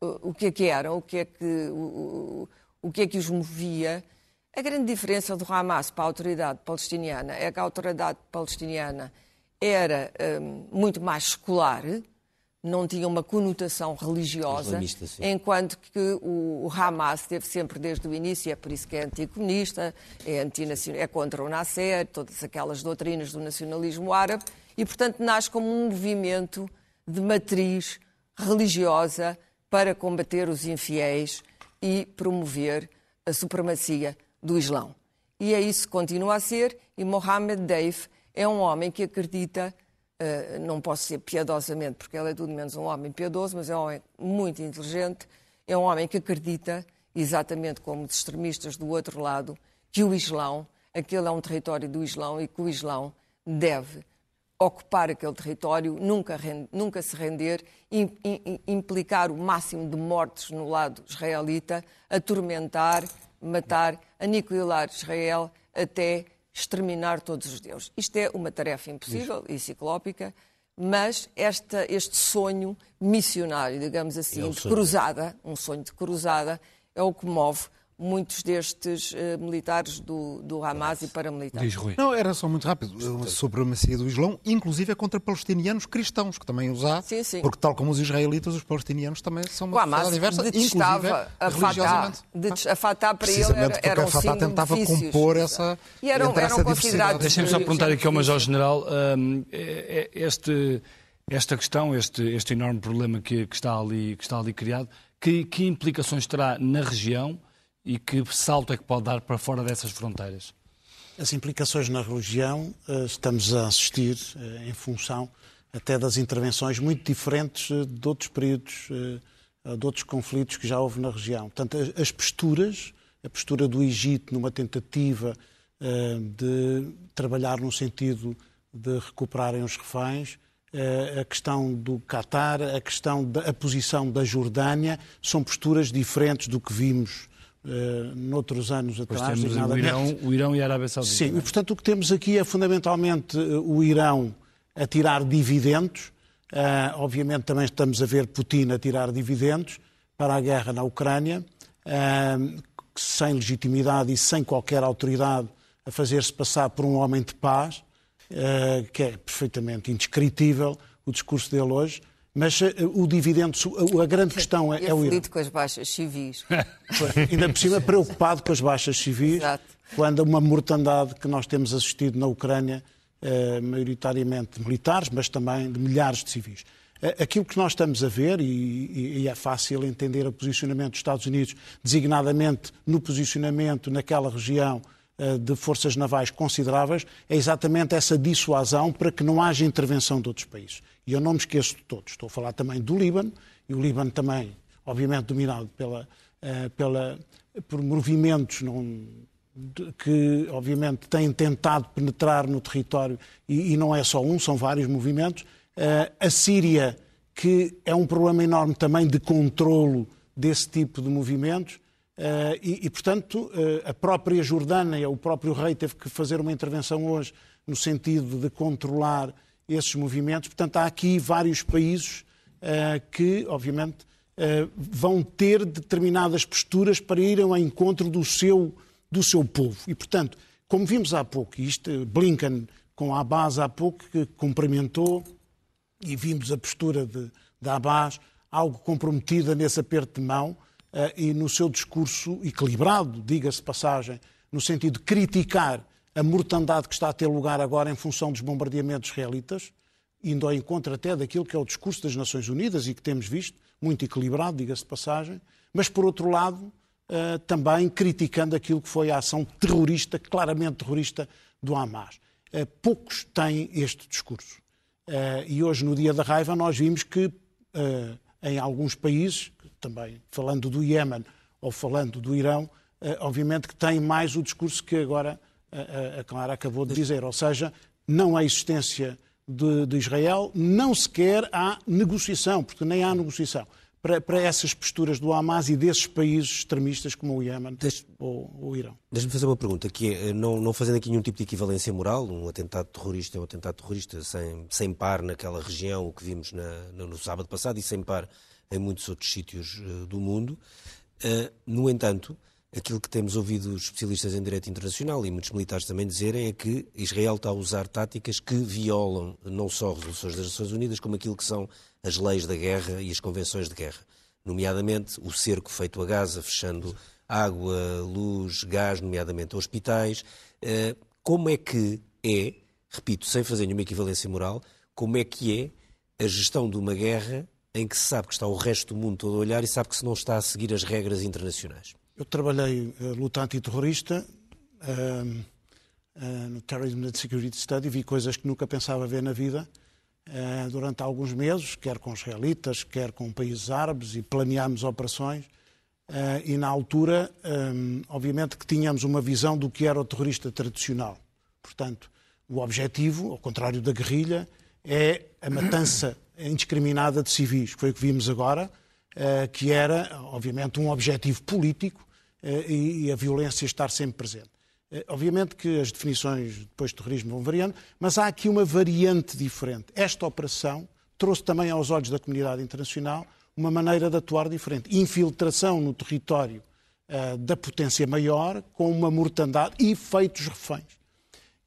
o que é que eram, o que é que, o, o que é que os movia. A grande diferença do Hamas para a autoridade palestiniana é que a autoridade palestiniana era um, muito mais secular, não tinha uma conotação religiosa, enquanto que o, Hamas teve sempre desde o início, é por isso que é anticomunista, é, é contra o Nasser, todas aquelas doutrinas do nacionalismo árabe, e portanto nasce como um movimento de matriz religiosa para combater os infiéis e promover a supremacia do Islão. E é isso que continua a ser, e Mohammed Deif é um homem que acredita, uh, não posso ser piedosamente, porque ele é tudo menos um homem piedoso, mas é um homem muito inteligente, é um homem que acredita, exatamente como os extremistas do outro lado, que o Islão, aquele é um território do Islão e que o Islão deve ocupar aquele território, nunca, nunca se render, implicar o máximo de mortes no lado israelita, atormentar, matar, aniquilar Israel até exterminar todos os deuses. Isto é uma tarefa impossível e ciclópica, mas esta, este sonho missionário, digamos assim, é de cruzada, um sonho de cruzada, é o que move muitos destes uh, militares do, do Hamas e paramilitares. Diz Rui. Não, era só muito rápido. A supremacia do Islão, inclusive é contra palestinianos cristãos, que também os há, sim, sim. porque tal como os israelitas, os palestinianos também são uma sociedade diversa, detestava a Fatah. A Fatah para ele era, era um a Fatah tentava compor essa E eram, eram considerados... Deixem-me só perguntar aqui ao Major General, um, é, é, este, esta questão, este, este enorme problema que, que, está ali, que está ali criado, que, que implicações terá na região e que salto é que pode dar para fora dessas fronteiras? As implicações na região eh, estamos a assistir eh, em função até das intervenções muito diferentes eh, de outros períodos, de outros conflitos que já houve na região. Portanto, as posturas, a postura do Egito numa tentativa de trabalhar no sentido de recuperarem os reféns, a questão do Qatar, a questão da a posição da Jordânia, são posturas diferentes do que vimos uh, noutros anos pois atrás. Temos o Irão, o Irão e a Arábia Saudita. Sim, é? e portanto o que temos aqui é fundamentalmente eh, o Irão a tirar dividendos. Uh, obviamente também estamos a ver Putin a tirar dividendos para a guerra na Ucrânia, uh, sem legitimidade e sem qualquer autoridade a fazer-se passar por um homem de paz, que é perfeitamente indescritível o discurso dele hoje. Mas uh, o dividendo, a grande questão é, é o Irão. com as baixas civis. Ainda por cima, preocupado com as baixas civis, Exato. quando uma mortandade que nós temos assistido na Ucrânia, uh, maioritariamente de militares, mas também de milhares de civis. Uh, aquilo que nós estamos a ver, e, e é fácil entender o posicionamento dos Estados Unidos, designadamente no posicionamento naquela região de forças navais consideráveis, é exatamente essa dissuasão para que não haja intervenção de outros países. E eu não me esqueço de todos. Estou a falar também do Líbano, e o Líbano também, obviamente, dominado pela, uh, pela, por movimentos não, que, obviamente, têm tentado penetrar no território, e, e não é só um, são vários movimentos. Uh, a Síria, que é um problema enorme também de controlo desse tipo de movimentos. Uh, e, e, portanto, a própria Jordânia, o próprio rei teve que fazer uma intervenção hoje no sentido de controlar esses movimentos. Portanto, há aqui vários países uh, que, obviamente, uh, vão ter determinadas posturas para irem ao encontro do seu, do seu povo. E, portanto, como vimos há pouco, isto, Blinken com a Abbas há pouco, que cumprimentou, e vimos a postura de, de Abbas, algo comprometida nesse aperto de mão, uh, e no seu discurso equilibrado, diga-se passagem, no sentido de criticar a mortandade que está a ter lugar agora em função dos bombardeamentos israelitas, indo ao encontro até daquilo que é o discurso das Nações Unidas e que temos visto, muito equilibrado, diga-se de passagem, mas por outro lado, uh, também criticando aquilo que foi a ação terrorista, claramente terrorista, do Hamas. Uh, poucos têm este discurso. Uh, e hoje, no Dia da Raiva, nós vimos que em alguns países, também falando do Iémen ou falando do Irão, obviamente que têm mais o discurso que agora a, Clara acabou de dizer. Ou seja, não há existência de, de, Israel, não sequer há negociação, porque nem há negociação. Para, para essas posturas do Hamas e desses países extremistas como o Iémen Deixe, ou o Irão. Deixa-me fazer uma pergunta, que é, não, não fazendo aqui nenhum tipo de equivalência moral, um atentado terrorista é um atentado terrorista sem, sem par naquela região, o que vimos na, no sábado passado, e sem par em muitos outros sítios uh, do mundo. Uh, no entanto, aquilo que temos ouvido os especialistas em direito internacional e muitos militares também dizerem é que Israel está a usar táticas que violam não só resoluções das Nações Unidas, como aquilo que são as leis da guerra e as convenções de guerra. Nomeadamente o cerco feito a Gaza, fechando água, luz, gás, nomeadamente hospitais. Eh, como é que é, repito, sem fazer nenhuma equivalência moral, como é que é a gestão de uma guerra em que se sabe que está o resto do mundo todo a olhar e sabe que se não está a seguir as regras internacionais? Eu trabalhei uh, luta antiterrorista uh, uh, no Terrorism and Security Study, vi coisas que nunca pensava ver na vida uh, durante alguns meses, quer com israelitas, quer com países árabes, e planeámos operações. E na altura, um, obviamente que tínhamos uma visão do que era o terrorista tradicional. Portanto, o objetivo, ao contrário da guerrilha, é a matança indiscriminada de civis, que foi o que vimos agora, que era, obviamente, um objetivo político eh, e a violência estar sempre presente. Eh, obviamente que as definições depois de terrorismo vão variando, mas há aqui uma variante diferente. Esta operação trouxe também aos olhos da comunidade internacional uma maneira de atuar diferente. Infiltração no território uh, da potência maior, com uma mortandade e feitos reféns.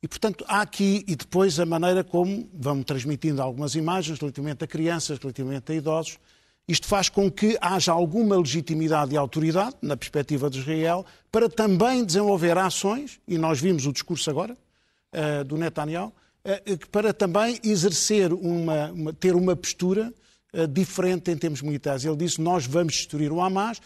E, portanto, há aqui, e depois a maneira como vão transmitindo algumas imagens relativamente a crianças, relativamente a idosos, isto faz com que haja alguma legitimidade e autoridade, na perspectiva de Israel, para também desenvolver ações, e nós vimos o discurso agora uh, do Netanyahu, uh, para também exercer uma, uma ter uma postura uh, diferente em termos militares. Ele disse: Nós vamos destruir o Hamas,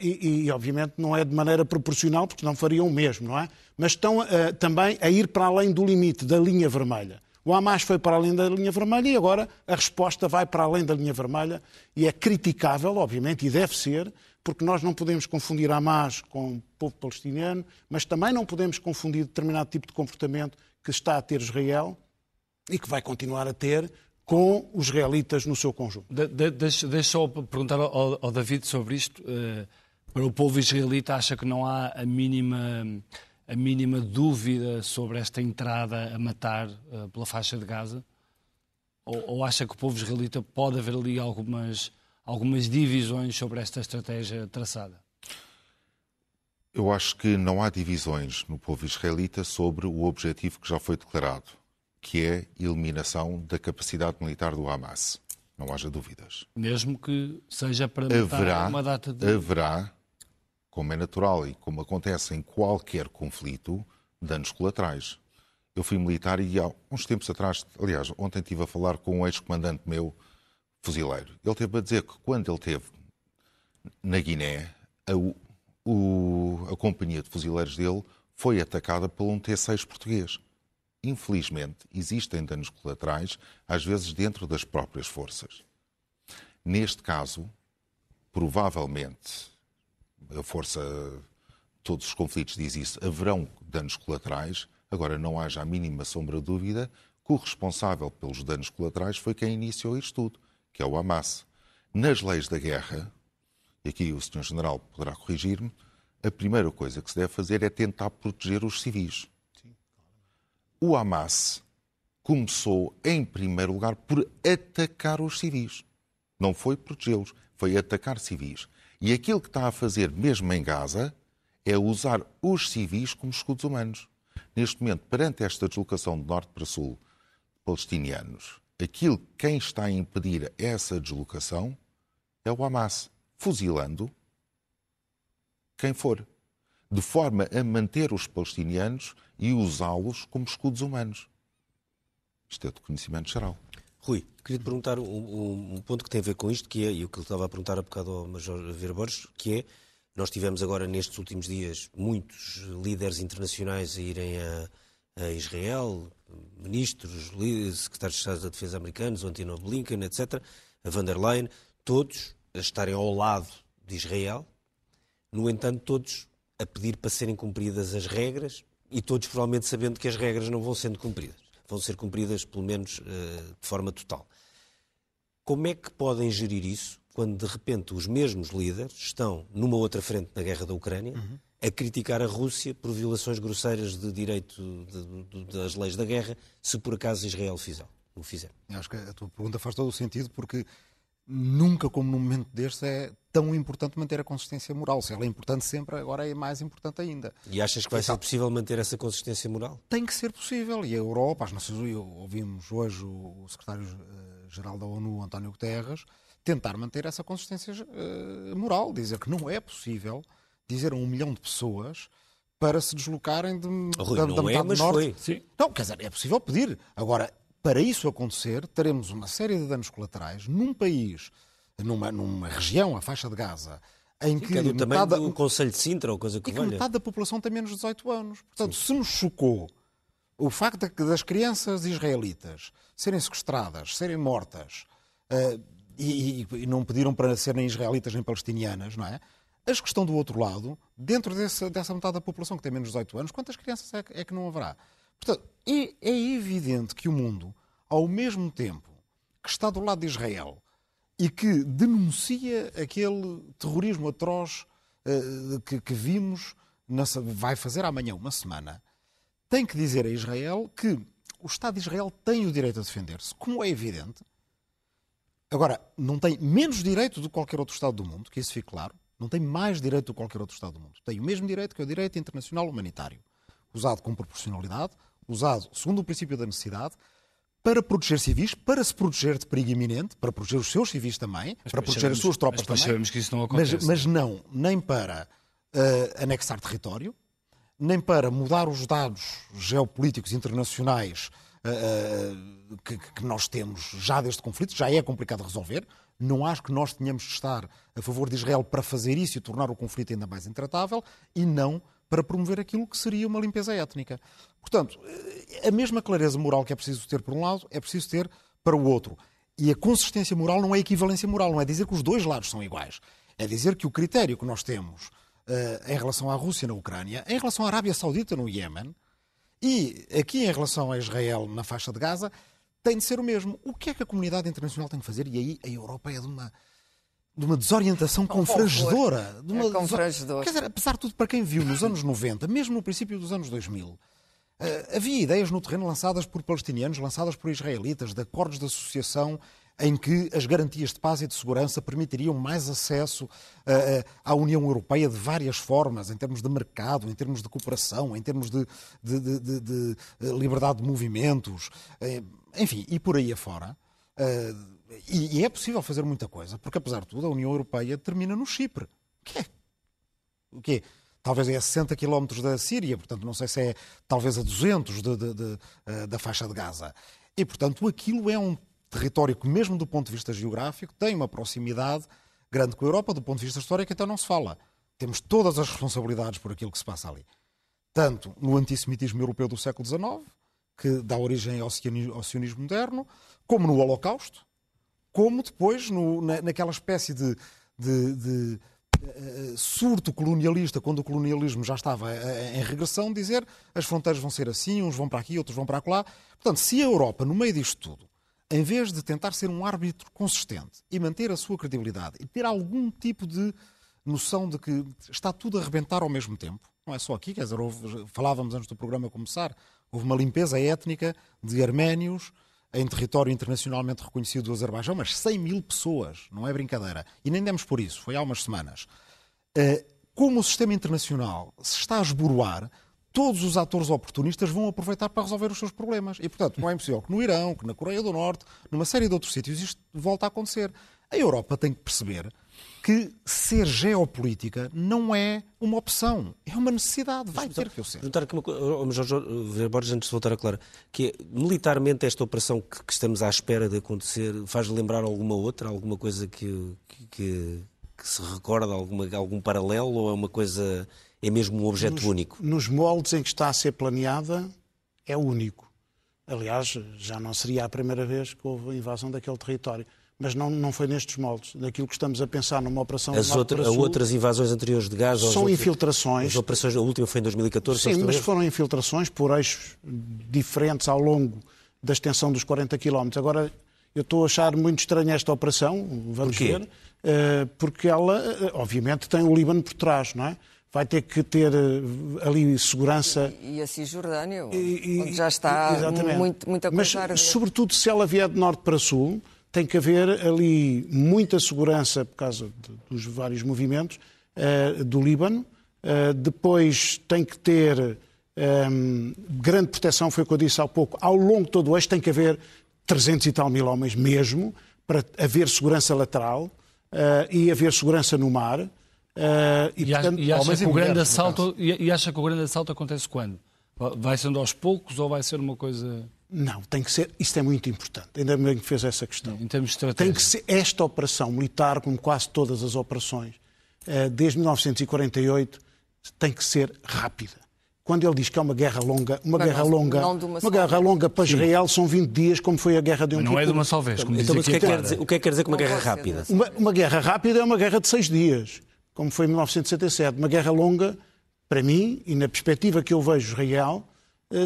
e, e, obviamente, não é de maneira proporcional, porque não fariam o mesmo, não é? Mas estão também a ir para além do limite, da linha vermelha. O Hamas foi para além da linha vermelha e agora a resposta vai para além da linha vermelha e é criticável, obviamente, e deve ser, porque nós não podemos confundir Hamas com o povo palestiniano, mas também não podemos confundir determinado tipo de comportamento que está a ter Israel e que vai continuar a ter com os israelitas no seu conjunto. De, de, deixa, só perguntar ao, ao, David sobre isto. Uh, para o povo israelita, acha que não há a mínima, a mínima dúvida sobre esta entrada a matar uh, pela faixa de Gaza? Ou, ou, acha que o povo israelita pode haver ali algumas, algumas divisões sobre esta estratégia traçada? Eu acho que não há divisões no povo israelita sobre o objetivo que já foi declarado que é a eliminação da capacidade militar do Hamas. Não haja dúvidas. Mesmo que seja para haverá, uma data de... Haverá, como é natural e como acontece em qualquer conflito, danos colaterais. Eu fui militar e há uns tempos atrás, aliás, ontem estive a falar com um ex-comandante meu, fuzileiro. Ele teve a dizer que quando ele esteve na Guiné, a, o, a companhia de fuzileiros dele foi atacada por um T-6 português infelizmente, existem danos colaterais, às vezes dentro das próprias forças. Neste caso, provavelmente, a força, todos os conflitos diz isso, haverão danos colaterais, agora não haja a mínima sombra de dúvida que o responsável pelos danos colaterais foi quem iniciou isto tudo, que é o Hamas. Nas leis da guerra, e aqui o Sr. General poderá corrigir-me, a primeira coisa que se deve fazer é tentar proteger os civis o Hamas começou, em primeiro lugar, por atacar os civis. Não foi protegê-los, foi atacar civis. E aquilo que está a fazer, mesmo em Gaza, é usar os civis como escudos humanos. Neste momento, perante esta deslocação de norte para sul palestinianos, aquilo quem está a impedir essa deslocação é o Hamas, fuzilando quem for, de forma a manter os palestinianos e usá-los como escudos humanos. Isto é de conhecimento geral. Rui, queria te perguntar um, um, ponto que tem a ver com isto, que é, e o que ele estava a perguntar há bocado ao Major Vera Borges, que é, nós tivemos agora nestes últimos dias muitos líderes internacionais a irem a, a Israel, ministros, secretários de Estado da Defesa americanos, o Antino Blinken, etc., a van der Leyen, todos a estarem ao lado de Israel, no entanto, todos a pedir para serem cumpridas as regras, e todos provavelmente sabendo que as regras não vão sendo cumpridas. Vão ser cumpridas, pelo menos, eh, de forma total. Como é que podem gerir isso quando, de repente, os mesmos líderes estão numa outra frente na guerra da Ucrânia uhum. a criticar a Rússia por violações grosseiras de direito de, de, das leis da guerra, se por acaso Israel fizer, o fizer? Acho que a tua pergunta faz todo o sentido, porque nunca como num momento deste é tão importante manter a consistência moral. Se ela é importante sempre, agora é mais importante ainda. E achas que vai ser possível manter essa consistência moral? Tem que ser possível. E a Europa, as Nações Unidas, ouvimos hoje o secretário-geral da ONU, António Guterres, tentar manter essa consistência uh, moral, dizer que não é possível dizer a um milhão de pessoas para se deslocarem de, Rui, da, da metade é, norte. Foi. Sim. Não, quer dizer, é possível pedir. Agora, para isso acontecer, teremos uma série de danos colaterais num país, numa, numa região, a faixa de Gaza, em Sim, que, que é do metade do Conselho de Sintra ou coisa que, e que metade da população tem menos de 18 anos. Portanto, Sim. se nos chocou o facto de, das crianças israelitas serem sequestradas, serem mortas, uh, e, e, não pediram para serem israelitas nem palestinianas, não é? As que estão do outro lado, dentro desse, dessa metade da população que tem menos de 18 anos, quantas crianças é, é que não haverá? Portanto, é, é evidente que o mundo, ao mesmo tempo que está do lado de Israel e que denuncia aquele terrorismo atroz uh, que, que, vimos, vai fazer amanhã uma semana, tem que dizer a Israel que o Estado de Israel tem o direito a defender-se, como é evidente. Agora, não tem menos direito do que qualquer outro Estado do mundo, que isso fique claro. Não tem mais direito do que qualquer outro Estado do mundo. Tem o mesmo direito que é o direito internacional humanitário, usado com proporcionalidade, usado segundo o princípio da necessidade, para proteger civis, para se proteger de perigo iminente, para proteger os seus civis também, mas para proteger as suas tropas mas também. que isso não acontece. Mas, mas não, nem para uh, anexar território, nem para mudar os dados geopolíticos internacionais uh, que, que, nós temos já deste conflito, já é complicado de resolver. Não acho que nós tenhamos de estar a favor de Israel para fazer isso e tornar o conflito ainda mais intratável e não para promover aquilo que seria uma limpeza étnica. Portanto, a mesma clareza moral que é preciso ter por um lado, é preciso ter para o outro. E a consistência moral não é equivalência moral, não é dizer que os dois lados são iguais. É dizer que o critério que nós temos uh, em relação à Rússia na Ucrânia, em relação à Arábia Saudita no Iémen e aqui em relação a Israel na faixa de Gaza, tem de ser o mesmo. O que é que a comunidade internacional tem que fazer? E aí a Europa é de uma de uma desorientação confrangedora. De uma é confrangedor. Quer dizer, apesar de tudo, para quem viu nos anos 90, mesmo no princípio dos anos 2000, Uh, havia ideias no terreno lançadas por palestinianos, lançadas por israelitas, de acordos de associação em que as garantias de paz e de segurança permitiriam mais acesso uh, à União Europeia de várias formas, em termos de mercado, em termos de cooperação, em termos de, de, de, de liberdade de movimentos, uh, enfim, e por aí afora. E, e, é possível fazer muita coisa, porque apesar de tudo, a União Europeia termina no Chipre. O que é? O quê? talvez é a 60 quilómetros da Síria, portanto não sei se é talvez a 200 de, de, de, eh, da faixa de Gaza. E, portanto, aquilo é um território que, mesmo do ponto de vista geográfico, tem uma proximidade grande com a Europa, do ponto de vista histórico, então não se fala. Temos todas as responsabilidades por aquilo que se passa ali. Tanto no antissemitismo europeu do século XIX, que dá origem ao sionismo moderno, como no Holocausto, como depois no, na, naquela espécie de, de, de eh, surto colonialista, quando o colonialismo já estava eh, em regressão, dizer as fronteiras vão ser assim, uns vão para aqui, outros vão para lá. Portanto, se a Europa, no meio disto tudo, em vez de tentar ser um árbitro consistente e manter a sua credibilidade e ter algum tipo de noção de que está tudo a arrebentar ao mesmo tempo, não é só aqui, quer dizer, houve, falávamos antes do programa começar, houve uma limpeza étnica de arménios, em território internacionalmente reconhecido do Azerbaijão, mas 100 mil pessoas, não é brincadeira. E nem demos por isso, foi há umas semanas. Eh, como o sistema internacional se está a esboroar, todos os atores oportunistas vão aproveitar para resolver os seus problemas. E, portanto, não é impossível que no Irão, que na Coreia do Norte, numa série de outros sítios, isto volta a acontecer. A Europa tem que perceber que ser geopolítica não é uma opção, é uma necessidade, vai ter que eu ser. Perguntar aqui uma coisa, oh, Jorge Borges, antes de voltar a Clara, que é, militarmente esta operação que, que, estamos à espera de acontecer faz lembrar alguma outra, alguma coisa que, que, que se recorda, alguma, algum paralelo, ou é uma coisa, é mesmo um objeto nos, único? Nos moldes em que está a ser planeada, é único. Aliás, já não seria a primeira vez que houve a invasão daquele território mas não, não foi nestes moldes. Daquilo que estamos a pensar numa operação As outra, Sul, outras invasões anteriores de gás? São outros, infiltrações. As operações, a última foi em 2014? Sim, mas foram infiltrações por eixos diferentes ao longo da extensão dos 40 km. Agora, eu estou a achar muito estranha esta operação, vamos ver, eh, porque ela, eh, obviamente, tem o Líbano por trás, não é? vai ter que ter eh, ali segurança. E, e a Cisjordânia, onde já está muito, muita coisa Mas, sobretudo, se ela vier de norte para sul, tem que haver ali muita segurança por causa de, dos vários movimentos uh, do Líbano. Uh, depois tem que ter um, ehm, grande proteção, foi o que eu disse há pouco. Ao longo de todo o eixo tem que haver 300 e tal mil homens mesmo, para haver segurança lateral uh, e haver segurança no mar. E, e, portanto, e, acha que o grande assalto, e acha que o grande assalto acontece quando? Vai sendo aos poucos ou vai ser uma coisa. Não, tem que ser. Isso é muito importante. Ainda bem que fez essa questão. Em termos de Tem que ser esta operação militar, como quase todas as operações, eh, desde 1948, tem que ser rápida. Quando ele diz que é uma guerra longa, uma Mas guerra não, longa, não uma, uma guerra longa para Israel são 20 dias, como foi a guerra de um Não é de uma só vez, como então, o que, é que quer dizer, o que é que quer dizer com uma guerra rápida? Uma, uma guerra rápida é uma guerra de seis dias, como foi em 1967. Uma guerra longa, para mim, e na perspectiva que eu vejo Israel,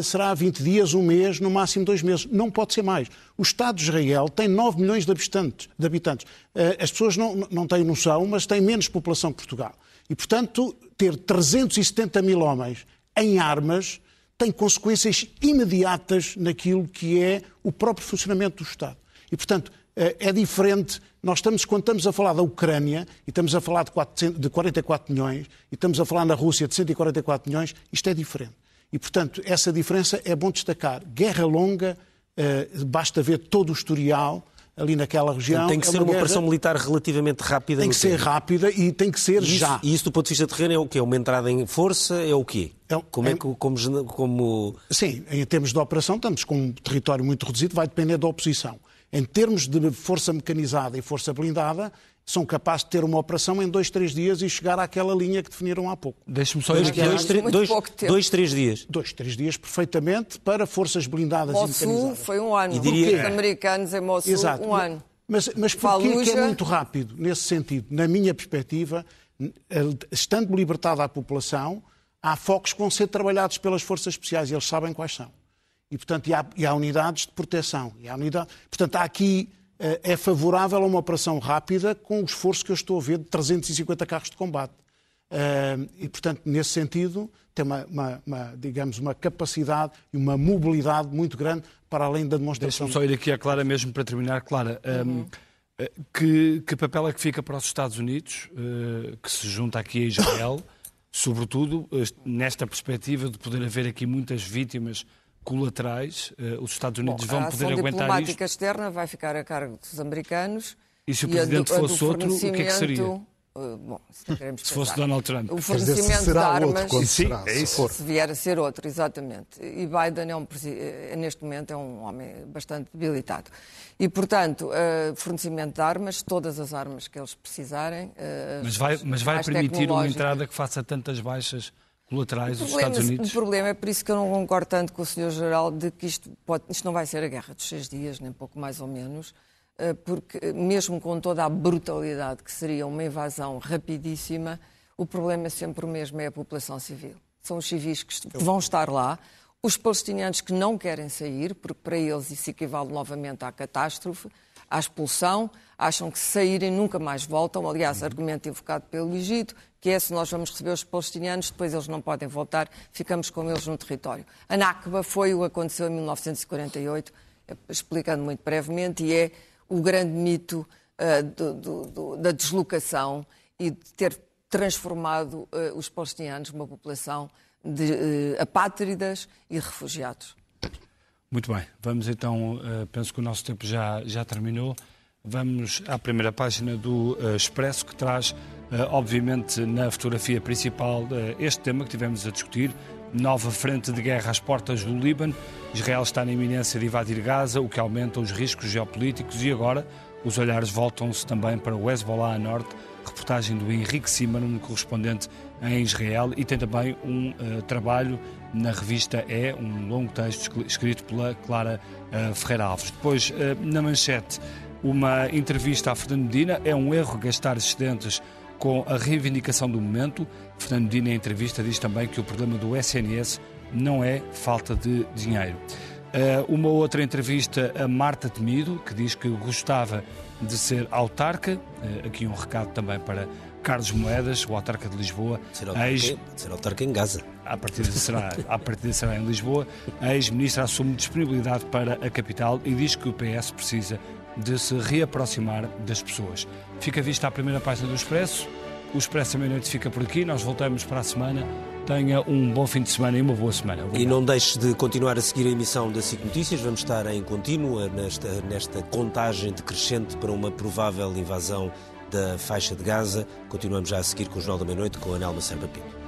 será 20 dias, um mês, no máximo dois meses. Não pode ser mais. O Estado de Israel tem 9 milhões de habitantes. De habitantes. Eh, as pessoas não, não têm noção, mas têm menos população que Portugal. E, portanto, ter 370 mil homens em armas tem consequências imediatas naquilo que é o próprio funcionamento do Estado. E, portanto, eh, é diferente. Nós estamos, quando estamos a falar da Ucrânia, e estamos a falar de, 400, de 44 milhões, e estamos a falar na Rússia de 144 milhões, isto é diferente. E, portanto, essa diferença é bom destacar. Guerra longa, uh, basta ver todo o historial ali naquela região. Tem que é ser uma, operação militar relativamente rápida. Tem que ser tempo. rápida e tem que ser isso, já. E isso, do ponto de vista terreno, é o quê? Uma entrada em força? É o quê? É, como é, é que, como, como... Sim, em termos de operação, estamos com um território muito reduzido, vai depender da oposição. Em termos de força mecanizada e força blindada, são capazes de ter uma operação em dois, três dias e chegar àquela linha que definiram há pouco. Deixe-me só ir aqui. Dois, dois, dois, três dias. Dois, três dias, perfeitamente, para forças blindadas Mossul e mecanizadas. foi um ano. E diria... Os americanos em Mossul, Exato. um ano. Mas, mas porquê que é muito rápido, nesse sentido? Na minha perspectiva, estando libertada a população, há focos que vão ser trabalhados pelas forças especiais e eles sabem quais são. E, portanto, e há, e há unidades de proteção. E há unidade... Portanto, há aqui é favorável a uma operação rápida com o esforço que eu estou a ver de 350 carros de combate. Eh, e, portanto, nesse sentido, tem uma, uma, uma, digamos, uma capacidade e uma mobilidade muito grande para além da demonstração. Deixa-me só ir aqui à Clara mesmo para terminar. Clara, uhum. um, que, que, papel é que fica para os Estados Unidos, que se junta aqui a Israel, sobretudo nesta perspectiva de poder haver aqui muitas vítimas colaterais, eh, os Estados Unidos Bom, vão poder aguentar isto? A diplomática externa vai ficar a cargo dos americanos. E se o Presidente a do, fosse outro, o que é que seria? Uh, bom, se, se fosse Donald Trump. O fornecimento de armas, outro, sim, é isso. se vier a ser outro, exatamente. E Biden, é um, eh, neste momento, é um homem bastante debilitado. E, portanto, uh, fornecimento de armas, todas as armas que eles precisarem. Uh, mas vai, mas vai permitir uma entrada que faça tantas baixas colaterais dos Estados Unidos. O problema é por isso que eu não concordo tanto com o Sr. Geral de que isto, pode, isto não vai ser a guerra dos seis dias, nem pouco mais ou menos, eh, porque mesmo com toda a brutalidade que seria uma invasão rapidíssima, o problema é sempre o mesmo, é a população civil. São os civis que vão estar lá, os palestinianos que não querem sair, porque para eles isso equivale novamente à catástrofe, à expulsão, acham que se saírem nunca mais voltam. Aliás, argumento invocado pelo Egito, que é se nós vamos receber os palestinianos, depois eles não podem voltar, ficamos com eles no território. A Nakba foi o que aconteceu em 1948, explicando muito brevemente, e é o grande mito uh, do, do, do, da deslocação e de ter transformado uh, os palestinianos numa população de uh, apátridas e refugiados. Muito bem, vamos então, penso que o nosso tempo já, já terminou. Vamos à primeira página do Expresso, que traz, obviamente, na fotografia principal, este tema que tivemos a discutir, nova frente de guerra às portas do Líbano. Israel está na iminência de invadir Gaza, o que aumenta os riscos geopolíticos e agora os olhares voltam-se também para o Hezbollah a norte. Reportagem do Henrique Siman, correspondente em Israel, e tem também um uh, trabalho na revista É, um longo texto escrito pela Clara uh, Ferreira Alves. Depois, uh, na manchete, uma entrevista a Fernando Medina. É um erro gastar excedentes com a reivindicação do momento. Fernando Medina, em entrevista, diz também que o problema do SNS não é falta de dinheiro. Uh, uma outra entrevista a Marta Temido, que diz que gostava de ser autarca. Uh, aqui um recado também para Carlos Moedas, o autarca de Lisboa. Ser autarca, ex... ser autarca em Gaza. A partir de será, a partir de será em Lisboa. A ex-ministra assume disponibilidade para a capital e diz que o PS precisa de se reaproximar das pessoas. Fica vista a primeira página do Expresso. O Expresso à meia-noite fica por aqui. Nós voltamos para a semana. Tenha um bom fim de semana e uma boa semana. Obrigado. E não deixe de continuar a seguir a emissão da SIC Notícias. Vamos estar em contínua nesta, nesta contagem decrescente para uma provável invasão da faixa de Gaza. Continuamos já a seguir com o Jornal da Meia-Noite com a Nelma Serpa Pinto.